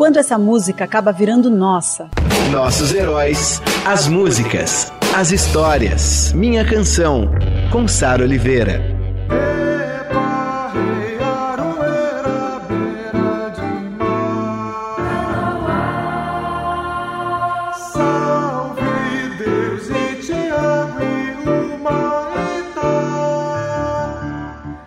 Quando essa música acaba virando nossa? Nossos heróis, as músicas, as histórias. Minha Canção, com Sara Oliveira.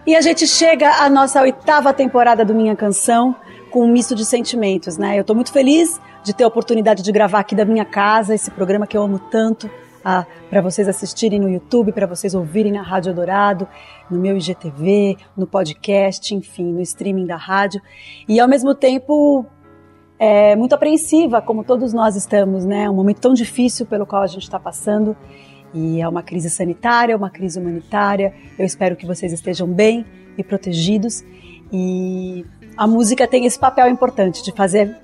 E a gente chega à nossa oitava temporada do Minha Canção com um misto de sentimentos, né? Eu estou muito feliz de ter a oportunidade de gravar aqui da minha casa esse programa que eu amo tanto, ah, para vocês assistirem no YouTube, para vocês ouvirem na Rádio Dourado, no meu IGTV, no podcast, enfim, no streaming da rádio. E ao mesmo tempo é, muito apreensiva, como todos nós estamos, né? Um momento tão difícil pelo qual a gente está passando. E é uma crise sanitária, uma crise humanitária. Eu espero que vocês estejam bem e protegidos. E a música tem esse papel importante de fazer,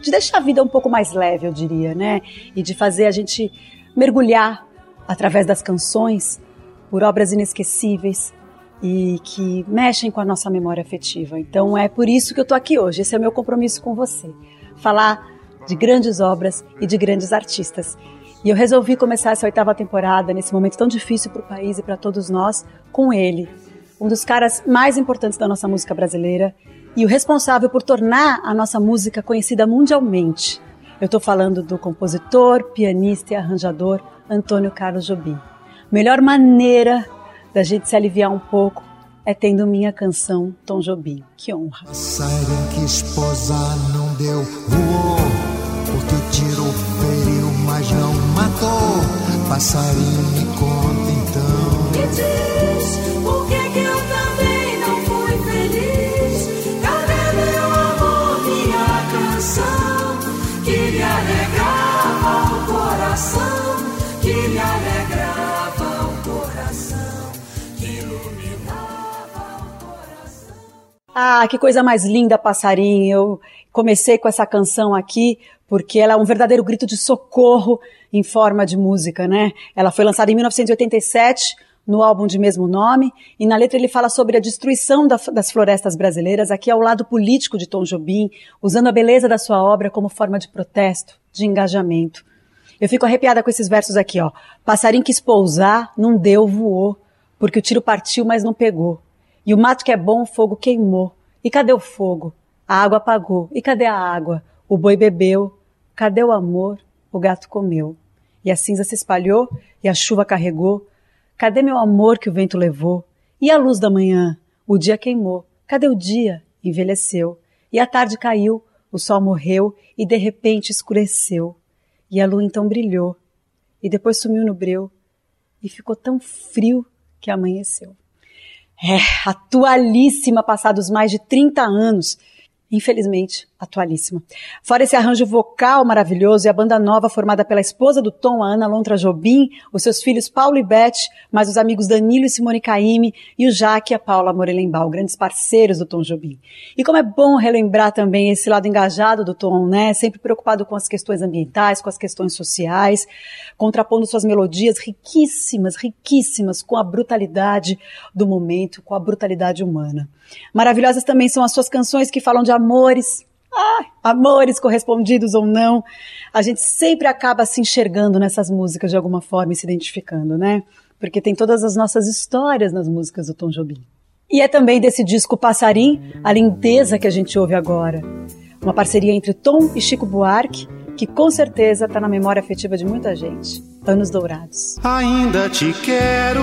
de deixar a vida um pouco mais leve, eu diria, né? E de fazer a gente mergulhar através das canções por obras inesquecíveis e que mexem com a nossa memória afetiva. Então é por isso que eu tô aqui hoje. Esse é o meu compromisso com você. Falar de grandes obras e de grandes artistas. E eu resolvi começar essa oitava temporada, nesse momento tão difícil para o país e para todos nós, com ele, um dos caras mais importantes da nossa música brasileira e o responsável por tornar a nossa música conhecida mundialmente. Eu estou falando do compositor, pianista e arranjador Antônio Carlos Jobim. Melhor maneira da gente se aliviar um pouco é tendo minha canção Tom Jobim. Que honra. Que não deu, voou, porque o tiro feriu, mas não matou. Passarinho me conta então. Ah, que coisa mais linda, passarinho. Eu comecei com essa canção aqui porque ela é um verdadeiro grito de socorro em forma de música, né? Ela foi lançada em 1987 no álbum de mesmo nome, e na letra ele fala sobre a destruição da, das florestas brasileiras, aqui é o lado político de Tom Jobim, usando a beleza da sua obra como forma de protesto, de engajamento. Eu fico arrepiada com esses versos aqui, ó. Passarinho quis pousar, não deu, voou, porque o tiro partiu, mas não pegou. E o mato que é bom, o fogo queimou. E cadê o fogo? A água apagou. E cadê a água? O boi bebeu. Cadê o amor? O gato comeu. E a cinza se espalhou e a chuva carregou. Cadê meu amor que o vento levou? E a luz da manhã? O dia queimou. Cadê o dia? Envelheceu. E a tarde caiu, o sol morreu e de repente escureceu. E a lua então brilhou. E depois sumiu no breu. E ficou tão frio que amanheceu. É, atualíssima, passados mais de 30 anos. Infelizmente, atualíssima. Fora esse arranjo vocal maravilhoso e a banda nova formada pela esposa do Tom, a Ana Lontra Jobim, os seus filhos Paulo e Beth, mais os amigos Danilo e Simone Caime e o Jaque e a Paula Morelenbaum, grandes parceiros do Tom Jobim. E como é bom relembrar também esse lado engajado do Tom, né? Sempre preocupado com as questões ambientais, com as questões sociais, contrapondo suas melodias riquíssimas, riquíssimas com a brutalidade do momento, com a brutalidade humana. Maravilhosas também são as suas canções que falam de amores, ah, amores correspondidos ou não, a gente sempre acaba se enxergando nessas músicas de alguma forma e se identificando, né? Porque tem todas as nossas histórias nas músicas do Tom Jobim. E é também desse disco Passarim, a lindeza que a gente ouve agora. Uma parceria entre Tom e Chico Buarque, que com certeza está na memória afetiva de muita gente. Anos Dourados. Ainda te quero,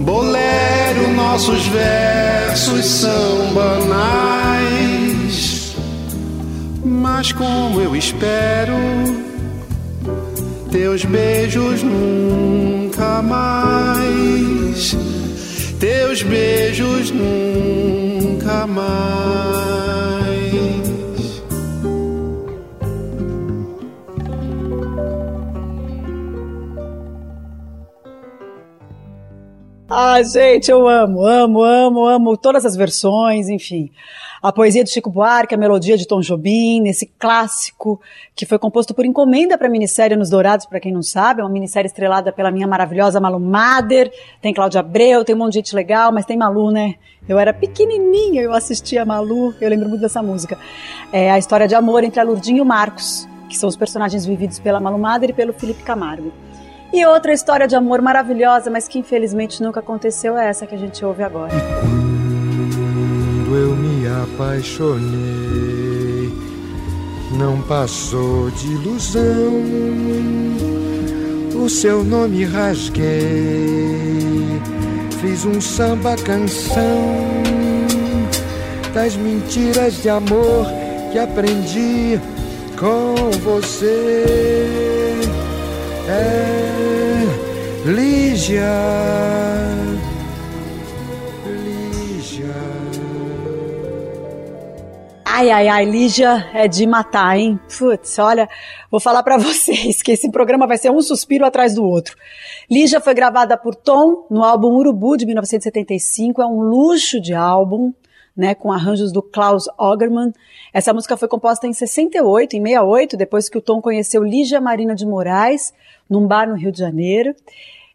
bolero, nossos versos são banais. Mas como eu espero teus beijos nunca mais, teus beijos nunca mais. Ah, gente, eu amo, amo, amo, amo todas as versões, enfim. A poesia de Chico Buarque, a melodia de Tom Jobim, esse clássico que foi composto por encomenda para a minissérie Nos Dourados, para quem não sabe, é uma minissérie estrelada pela minha maravilhosa Malu Mader, tem Cláudia Abreu, tem um monte de gente legal, mas tem Malu, né? Eu era pequenininha, eu assistia a Malu, eu lembro muito dessa música. É a história de amor entre a Lurdinha e o Marcos, que são os personagens vividos pela Malu Mader e pelo Felipe Camargo. E outra história de amor maravilhosa, mas que infelizmente nunca aconteceu, é essa que a gente ouve agora. Eu me apaixonei, não passou de ilusão. O seu nome rasguei, fiz um samba canção das mentiras de amor que aprendi com você. É Lígia. Ai, ai, ai, Lígia é de matar, hein? Putz, olha, vou falar pra vocês que esse programa vai ser um suspiro atrás do outro. Lígia foi gravada por Tom no álbum Urubu de 1975, é um luxo de álbum, né, com arranjos do Klaus Ogerman. Essa música foi composta em 68, em 68, depois que o Tom conheceu Lígia Marina de Moraes, num bar no Rio de Janeiro.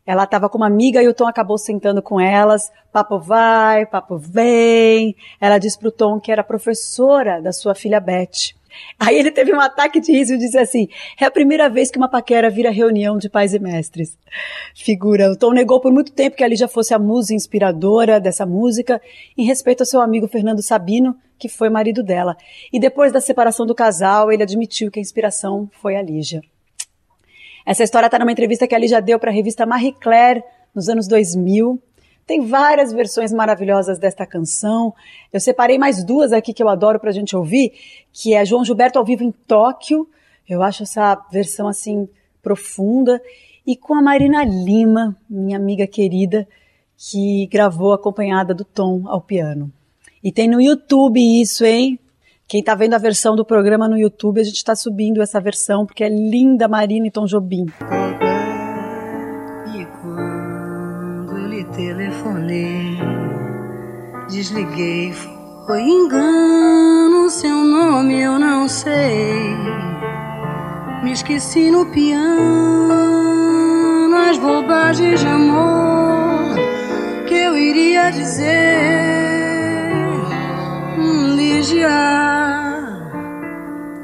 Ela estava com uma amiga e o Tom acabou sentando com elas. Papo vai, papo vem. Ela disse pro Tom que era professora da sua filha Beth. Aí ele teve um ataque de riso e disse assim: é a primeira vez que uma paquera vira reunião de pais e mestres. Figura. O Tom negou por muito tempo que a Lígia fosse a musa inspiradora dessa música, em respeito ao seu amigo Fernando Sabino, que foi marido dela. E depois da separação do casal, ele admitiu que a inspiração foi a Lígia. Essa história está numa entrevista que a Lígia deu para a revista Marie Claire nos anos 2000. Tem várias versões maravilhosas desta canção. Eu separei mais duas aqui que eu adoro para a gente ouvir, que é João Gilberto ao vivo em Tóquio. Eu acho essa versão assim profunda e com a Marina Lima, minha amiga querida, que gravou acompanhada do Tom ao piano. E tem no YouTube isso, hein? Quem está vendo a versão do programa no YouTube, a gente está subindo essa versão porque é linda Marina e Tom Jobim. E quando eu lhe telefonei, desliguei, foi engano, seu nome eu não sei. Me esqueci no piano as bobagens de amor que eu iria dizer. Lígia,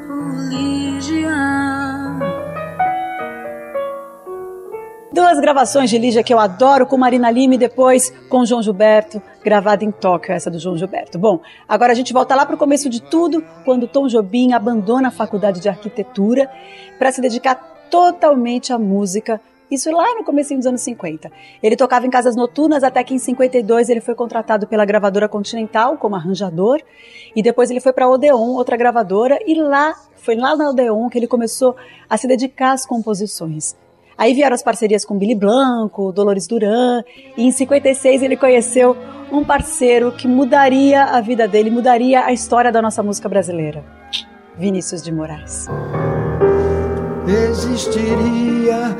oh, Lígia. Duas gravações de Lígia que eu adoro, com Marina Lima e depois com João Gilberto, gravada em Tóquio, essa do João Gilberto. Bom, agora a gente volta lá para o começo de tudo, quando Tom Jobim abandona a faculdade de arquitetura para se dedicar totalmente à música. Isso lá no começo dos anos 50. Ele tocava em casas noturnas até que em 52 ele foi contratado pela gravadora Continental como arranjador e depois ele foi para Odeon, outra gravadora, e lá foi lá na Odeon que ele começou a se dedicar às composições. Aí vieram as parcerias com Billy Blanco, Dolores Duran, e em 56 ele conheceu um parceiro que mudaria a vida dele, mudaria a história da nossa música brasileira. Vinícius de Moraes. existiria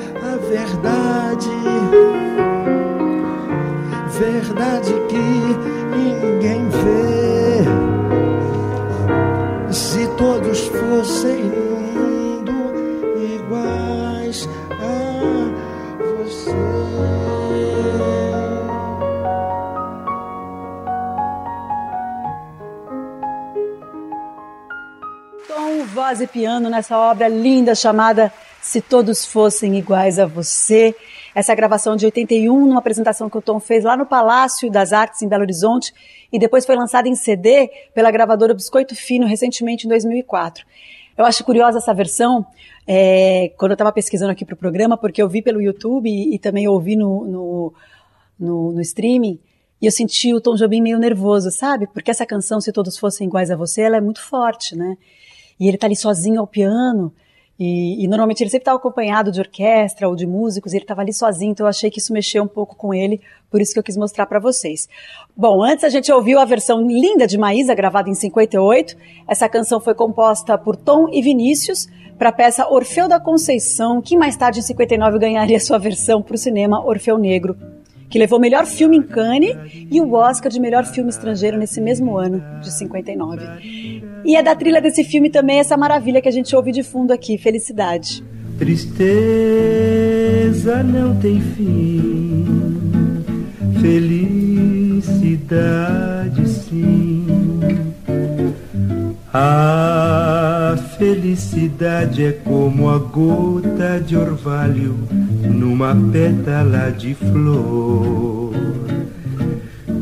verdade. Verdade que ninguém vê. Se todos fossem no mundo iguais a você. Tom, voz e piano nessa obra linda chamada Se Todos Fossem Iguais a Você. Essa gravação de 81, numa apresentação que o Tom fez lá no Palácio das Artes em Belo Horizonte e depois foi lançada em CD pela gravadora Biscoito Fino recentemente em 2004. Eu acho curiosa essa versão, é, quando eu estava pesquisando aqui para o programa, porque eu vi pelo YouTube e, e também ouvi no, no, no, no streaming, e eu senti o Tom Jobim meio nervoso, sabe? Porque essa canção, Se Todos Fossem Iguais a Você, ela é muito forte, né? E ele tá ali sozinho ao piano, e, e normalmente ele sempre estava acompanhado de orquestra ou de músicos, e ele estava ali sozinho, então eu achei que isso mexeu um pouco com ele, por isso que eu quis mostrar para vocês. Bom, antes a gente ouviu a versão linda de Maísa, gravada em 58. Essa canção foi composta por Tom e Vinícius para a peça Orfeu da Conceição, que mais tarde, em 59, ganharia sua versão para o cinema Orfeu Negro, que levou melhor filme em Cannes e o Oscar de melhor filme estrangeiro nesse mesmo ano, de 59. E é da trilha desse filme também essa maravilha que a gente ouve de fundo aqui, Felicidade. Tristeza não tem fim, felicidade sim. A felicidade é como a gota de orvalho numa pétala de flor.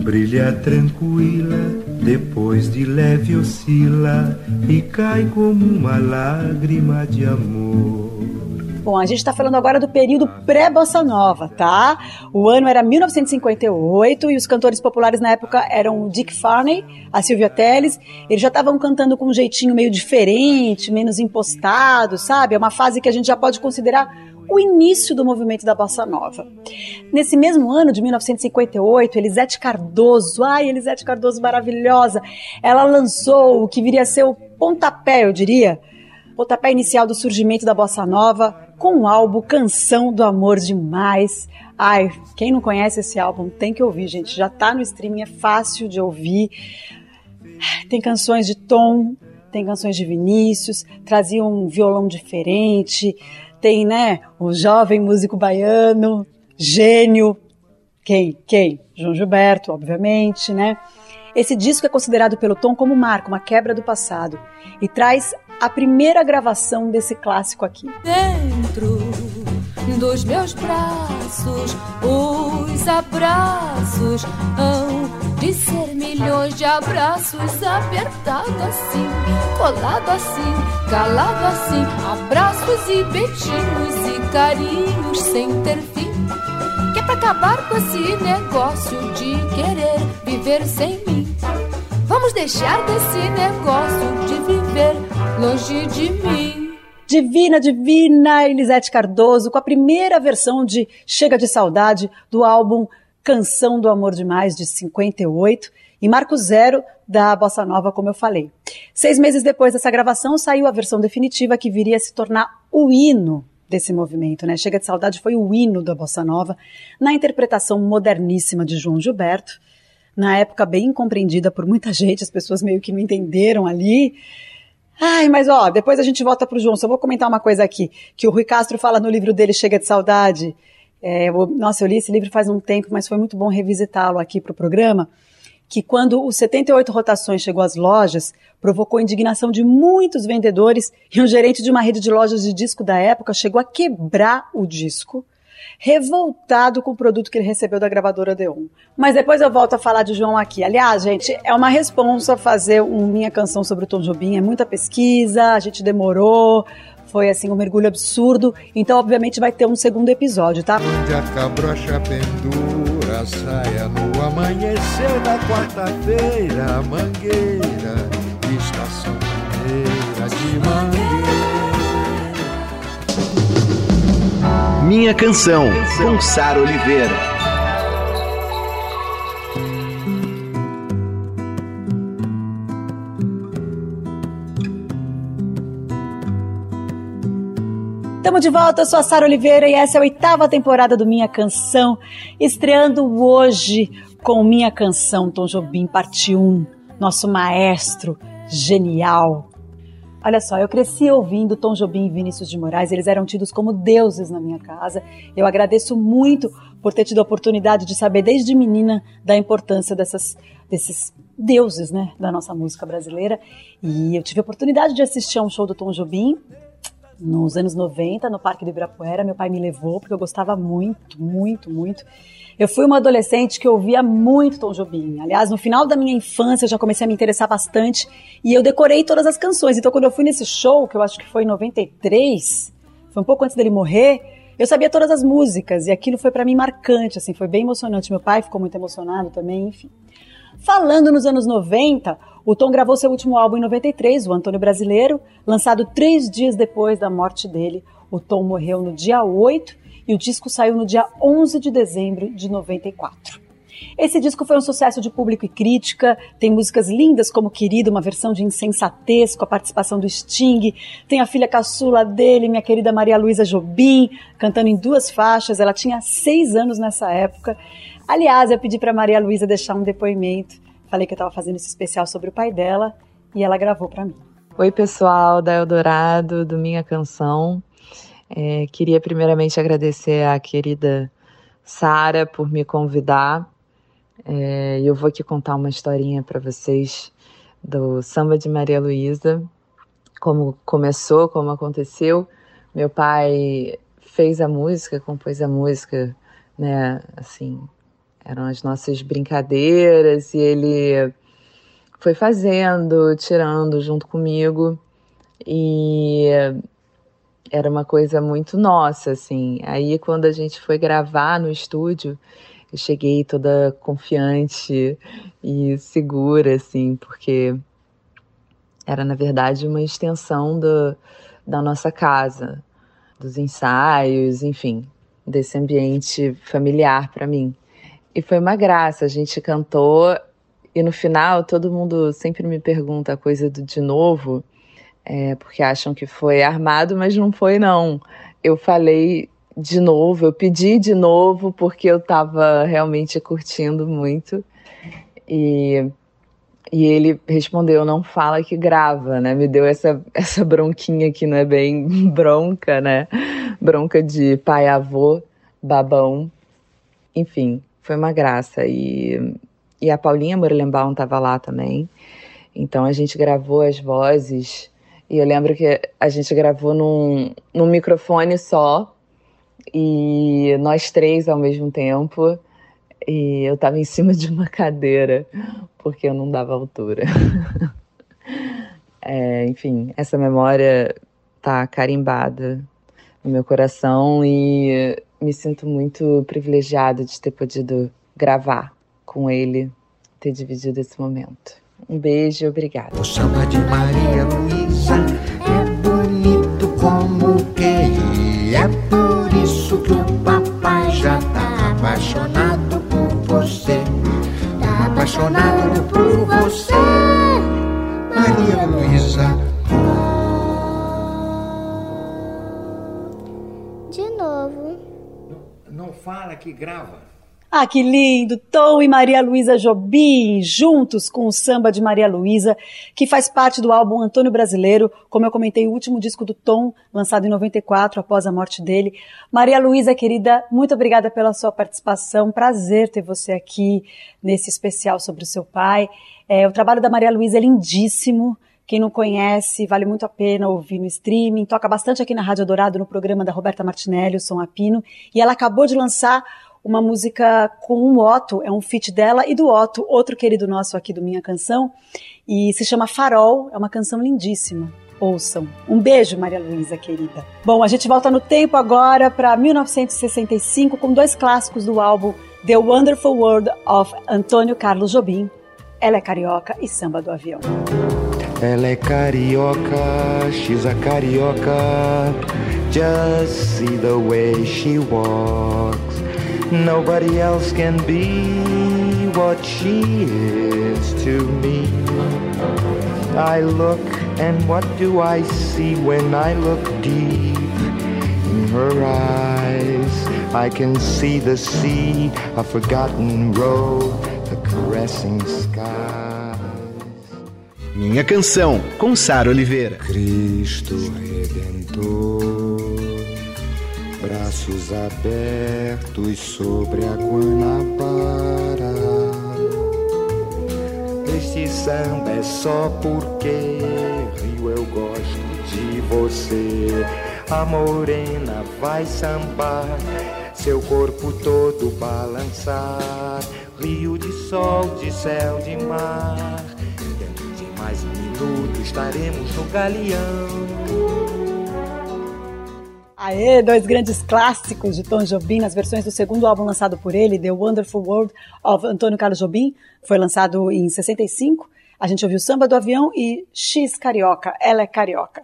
Brilha tranquila, depois de leve oscila e cai como uma lágrima de amor. Bom, a gente está falando agora do período pré-bossa nova, tá? O ano era 1958 e os cantores populares na época eram o Dick Farney, a Sylvia Telles. Eles já estavam cantando com um jeitinho meio diferente, menos impostado, sabe? É uma fase que a gente já pode considerar o início do movimento da bossa nova. Nesse mesmo ano de 1958, Elisete Cardoso, ai, Elisete Cardoso maravilhosa, ela lançou o que viria a ser o pontapé, eu diria, pontapé inicial do surgimento da bossa nova, com o álbum Canção do Amor Demais. Ai, quem não conhece esse álbum tem que ouvir, gente. Já tá no streaming, é fácil de ouvir. Tem canções de Tom, tem canções de Vinícius, trazia um violão diferente, tem, né, o jovem músico baiano, gênio. Quem? Quem? João Gilberto, obviamente, né? Esse disco é considerado pelo Tom como marco, uma quebra do passado, e traz a primeira gravação desse clássico aqui. Dentro dos meus braços, os abraços hão de ser milhões de abraços apertado assim, colado assim, calado assim, abraços e beijinhos e carinhos sem ter fim. Pra acabar com esse negócio de querer viver sem mim. Vamos deixar desse negócio de viver longe de mim. Divina, divina Elisete Cardoso, com a primeira versão de Chega de Saudade do álbum Canção do Amor Demais, de 58, e Marco Zero da Bossa Nova, como eu falei. Seis meses depois dessa gravação, saiu a versão definitiva que viria a se tornar o hino desse movimento, né? Chega de Saudade foi o hino da Bossa Nova, na interpretação moderníssima de João Gilberto, na época bem incompreendida por muita gente, as pessoas meio que não entenderam ali. Ai, mas ó, depois a gente volta pro João. Só vou comentar uma coisa aqui, que o Rui Castro fala no livro dele Chega de Saudade. É, eu, nossa, eu li esse livro faz um tempo, mas foi muito bom revisitá-lo aqui pro programa. Que quando os 78 rotações chegou às lojas, provocou indignação de muitos vendedores e um gerente de uma rede de lojas de disco da época chegou a quebrar o disco revoltado com o produto que ele recebeu da gravadora Deon. Mas depois eu volto a falar de João aqui. Aliás, gente, é uma responsa fazer um minha canção sobre o Tom Jobim, é muita pesquisa, a gente demorou, foi assim um mergulho absurdo, então obviamente vai ter um segundo episódio, tá? Onde a saia no amanhecer da quarta-feira, mangueira, estação primeira de mangueira. Minha Canção, com Oliveira. Estamos de volta, eu sou a Sara Oliveira e essa é a oitava temporada do Minha Canção, estreando hoje com Minha Canção, Tom Jobim, parte 1, nosso maestro genial. Olha só, eu cresci ouvindo Tom Jobim e Vinícius de Moraes, eles eram tidos como deuses na minha casa. Eu agradeço muito por ter tido a oportunidade de saber desde menina da importância dessas, desses deuses né, da nossa música brasileira. E eu tive a oportunidade de assistir a um show do Tom Jobim nos anos 90, no Parque do Ibirapuera. Meu pai me levou porque eu gostava muito, muito, muito. Eu fui uma adolescente que ouvia muito Tom Jobim. Aliás, no final da minha infância eu já comecei a me interessar bastante e eu decorei todas as canções. Então, quando eu fui nesse show, que eu acho que foi em 93, foi um pouco antes dele morrer, eu sabia todas as músicas e aquilo foi para mim marcante, assim, foi bem emocionante. Meu pai ficou muito emocionado também, enfim. Falando nos anos 90, o Tom gravou seu último álbum em 93, o Antônio Brasileiro, lançado três dias depois da morte dele. O Tom morreu no dia 8 e o disco saiu no dia 11 de dezembro de 94. Esse disco foi um sucesso de público e crítica, tem músicas lindas como Querido, uma versão de Insensatez com a participação do Sting, tem a filha caçula dele, minha querida Maria Luísa Jobim, cantando em duas faixas, ela tinha seis anos nessa época. Aliás, eu pedi para Maria Luísa deixar um depoimento, falei que eu estava fazendo esse especial sobre o pai dela e ela gravou para mim. Oi, pessoal da Eldorado, do Minha Canção. É, queria primeiramente agradecer à querida Sara por me convidar. É, eu vou aqui contar uma historinha para vocês do samba de Maria Luísa, como começou, como aconteceu. Meu pai fez a música, compôs a música, né? Assim, eram as nossas brincadeiras e ele foi fazendo, tirando junto comigo. E era uma coisa muito nossa, assim. Aí quando a gente foi gravar no estúdio, eu cheguei toda confiante e segura, assim, porque era na verdade uma extensão do, da nossa casa, dos ensaios, enfim, desse ambiente familiar para mim. E foi uma graça, a gente cantou e no final todo mundo sempre me pergunta a coisa do de novo é, porque acham que foi armado, mas não foi, não. Eu falei de novo, eu pedi de novo, porque eu estava realmente curtindo muito. E, e ele respondeu: não fala que grava, né? Me deu essa, essa bronquinha que não é bem bronca, né? Bronca de pai-avô, babão. Enfim, foi uma graça. E, e a Paulinha Morlenbaum estava lá também. Então a gente gravou as vozes e eu lembro que a gente gravou num, num microfone só, e nós três ao mesmo tempo. E eu estava em cima de uma cadeira, porque eu não dava altura. é, enfim, essa memória tá carimbada no meu coração e me sinto muito privilegiada de ter podido gravar com ele, ter dividido esse momento. Um beijo e obrigada. O samba de Maria Luísa é bonito como que é por isso que o papai já tá apaixonado por você. Tá apaixonado por você, Maria Luísa. Fala que grava. Ah, que lindo! Tom e Maria Luísa Jobim, juntos com o samba de Maria Luísa, que faz parte do álbum Antônio Brasileiro, como eu comentei, o último disco do Tom, lançado em 94, após a morte dele. Maria Luísa, querida, muito obrigada pela sua participação. Prazer ter você aqui nesse especial sobre o seu pai. É, o trabalho da Maria Luísa é lindíssimo. Quem não conhece, vale muito a pena ouvir no streaming. Toca bastante aqui na Rádio Dourado, no programa da Roberta Martinelli, o Som Apino. E ela acabou de lançar uma música com um Otto, é um feat dela e do Otto, outro querido nosso aqui do Minha Canção, e se chama Farol, é uma canção lindíssima. Ouçam. Um beijo, Maria Luísa, querida. Bom, a gente volta no tempo agora para 1965 com dois clássicos do álbum The Wonderful World of Antônio Carlos Jobim. Ela é carioca e samba do avião. Ela é carioca, she's a carioca. Just see the way she walks. Nobody else can be what she is to me. I look, and what do I see when I look deep in her eyes? I can see the sea, a forgotten road, the caressing skies. Minha canção, com Sara Oliveira. Cristo Redentor, braços abertos sobre a Guanabara. Este samba é só porque Rio eu gosto de você. A morena vai sambar, seu corpo todo balançar. Rio de sol, de céu, de mar. Mais um minuto estaremos no galeão. Aê, dois grandes clássicos de Tom Jobim nas versões do segundo álbum lançado por ele, The Wonderful World of Antônio Carlos Jobim, foi lançado em 65. A gente ouviu Samba do Avião e X Carioca, Ela é Carioca.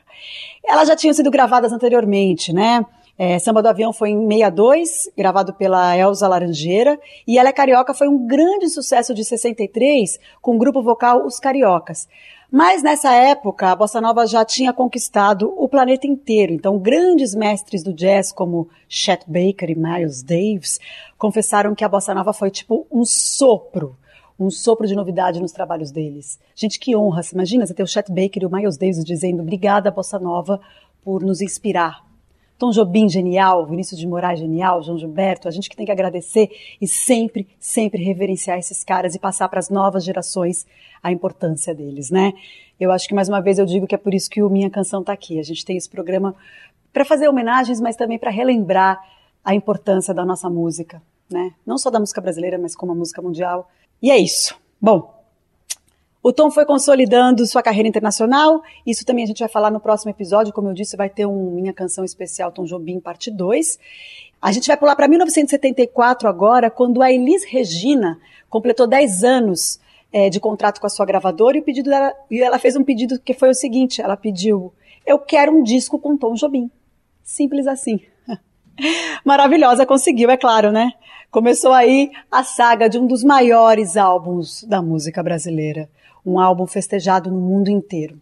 Elas já tinham sido gravadas anteriormente, né? É, Samba do Avião foi em 62, gravado pela Elza Laranjeira, e Ela é Carioca foi um grande sucesso de 63, com o grupo vocal Os Cariocas. Mas nessa época, a bossa nova já tinha conquistado o planeta inteiro. Então, grandes mestres do jazz como Chet Baker e Miles Davis confessaram que a bossa nova foi tipo um sopro, um sopro de novidade nos trabalhos deles. Gente, que honra! Você imagina você ter o Chet Baker e o Miles Davis dizendo obrigada, bossa nova, por nos inspirar. Tom Jobim, genial, Vinícius de Moraes, genial, João Gilberto, a gente que tem que agradecer e sempre, sempre reverenciar esses caras e passar para as novas gerações a importância deles, né? Eu acho que mais uma vez eu digo que é por isso que o Minha Canção está aqui. A gente tem esse programa para fazer homenagens, mas também para relembrar a importância da nossa música, né? Não só da música brasileira, mas como a música mundial. E é isso. Bom, o Tom foi consolidando sua carreira internacional. Isso também a gente vai falar no próximo episódio. Como eu disse, vai ter um Minha Canção Especial Tom Jobim, parte 2. A gente vai pular para 1974 agora, quando a Elis Regina completou 10 anos é, de contrato com a sua gravadora e, o pedido dela, e ela fez um pedido que foi o seguinte: ela pediu, eu quero um disco com Tom Jobim. Simples assim. Maravilhosa, conseguiu, é claro, né? Começou aí a saga de um dos maiores álbuns da música brasileira um álbum festejado no mundo inteiro.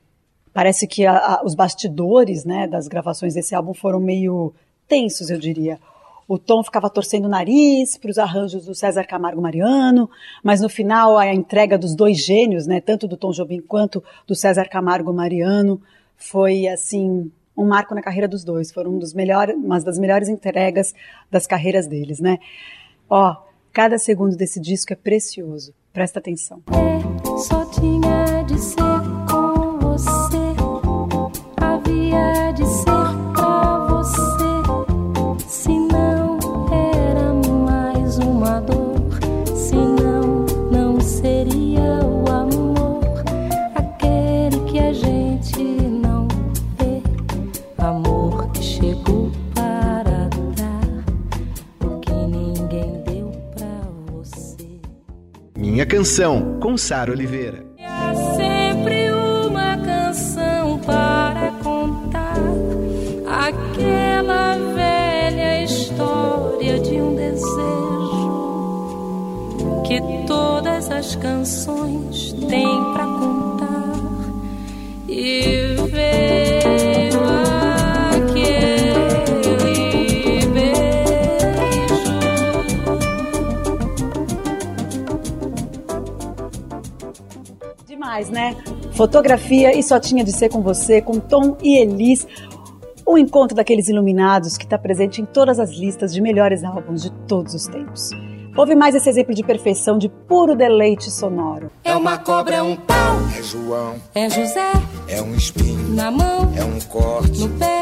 Parece que a, a, os bastidores né, das gravações desse álbum foram meio tensos, eu diria. O Tom ficava torcendo o nariz para os arranjos do César Camargo Mariano, mas no final a entrega dos dois gênios, né, tanto do Tom Jobim quanto do César Camargo Mariano, foi assim um marco na carreira dos dois. Foram um dos melhores, uma das melhores entregas das carreiras deles, né? Ó, cada segundo desse disco é precioso. Presta atenção. É, só tinha de ser Canção, com Sara Oliveira. Há sempre uma canção para contar aquela velha história de um desejo que todas as canções têm para contar e Demais, né? Fotografia e só tinha de ser com você, com Tom e Elis. O encontro daqueles iluminados que está presente em todas as listas de melhores álbuns de todos os tempos. Houve mais esse exemplo de perfeição, de puro deleite sonoro. É uma cobra, é um pau. É João, É José é um espinho, na mão, é um corte. no pé.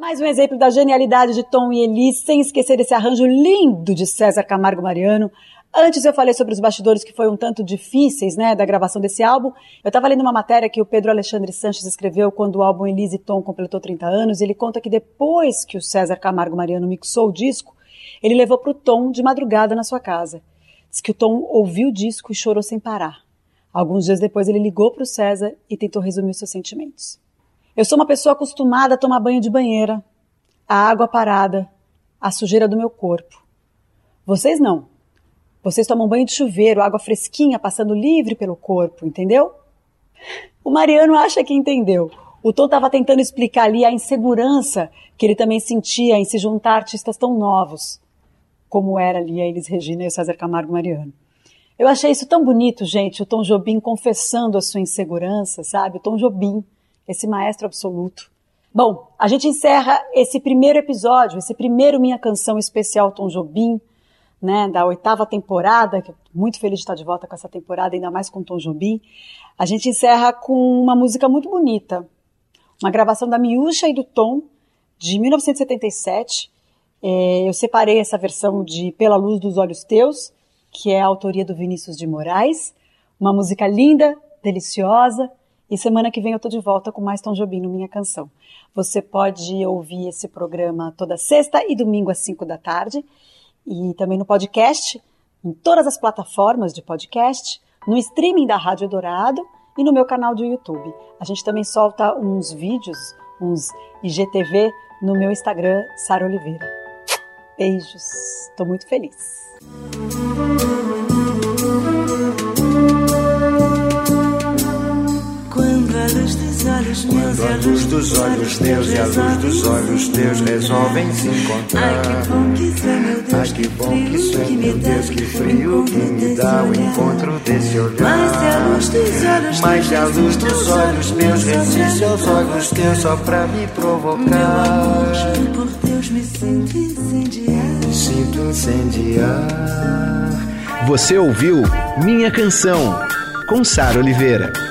Mais um exemplo da genialidade de Tom e Elis, sem esquecer desse arranjo lindo de César Camargo Mariano. Antes eu falei sobre os bastidores que foram um tanto difíceis, né, da gravação desse álbum. Eu estava lendo uma matéria que o Pedro Alexandre Sanches escreveu quando o álbum Elis e Tom completou 30 anos. Ele conta que depois que o César Camargo Mariano mixou o disco, ele levou para o Tom de madrugada na sua casa. Diz que o Tom ouviu o disco e chorou sem parar. Alguns dias depois ele ligou para o César e tentou resumir seus sentimentos. Eu sou uma pessoa acostumada a tomar banho de banheira, a água parada, a sujeira do meu corpo. Vocês não. Vocês tomam banho de chuveiro, água fresquinha passando livre pelo corpo, entendeu? O Mariano acha que entendeu. O Tom estava tentando explicar ali a insegurança que ele também sentia em se juntar a artistas tão novos, como era ali a Elis Regina e o César Camargo Mariano. Eu achei isso tão bonito, gente, o Tom Jobim confessando a sua insegurança, sabe? O Tom Jobim, esse maestro absoluto. Bom, a gente encerra esse primeiro episódio, esse primeiro Minha Canção Especial Tom Jobim, né, da oitava temporada, que muito feliz de estar de volta com essa temporada, ainda mais com Tom Jobim. A gente encerra com uma música muito bonita, uma gravação da Miúcha e do Tom, de 1977, É, eu separei essa versão de Pela Luz dos Olhos Teus, que é a autoria do Vinícius de Moraes. Uma música linda, deliciosa. E semana que vem eu tô de volta com mais Tom Jobim no Minha Canção. Você pode ouvir esse programa toda sexta e domingo às 5 da tarde. E também no podcast, em todas as plataformas de podcast, no streaming da Rádio Dourado e no meu canal do YouTube. A gente também solta uns vídeos, uns IGTV no meu Instagram, Sara Oliveira. Beijos, estou muito feliz. Olhos meus Quando a luz dos olhos teus e a luz dos olhos teus resolvem se encontrar. Ai que bom que isso é meu Deus, Ai que bom que isso é, meu Deus, que frio que me dá o encontro desse olhar. Mas se a luz dos olhos Mas a luz dos olhos meus resiste aos olhos teus só pra me provocar. Juro por Deus me sinto incendiar. Me sinto incendiar. Você ouviu Minha Canção, com Sara Oliveira.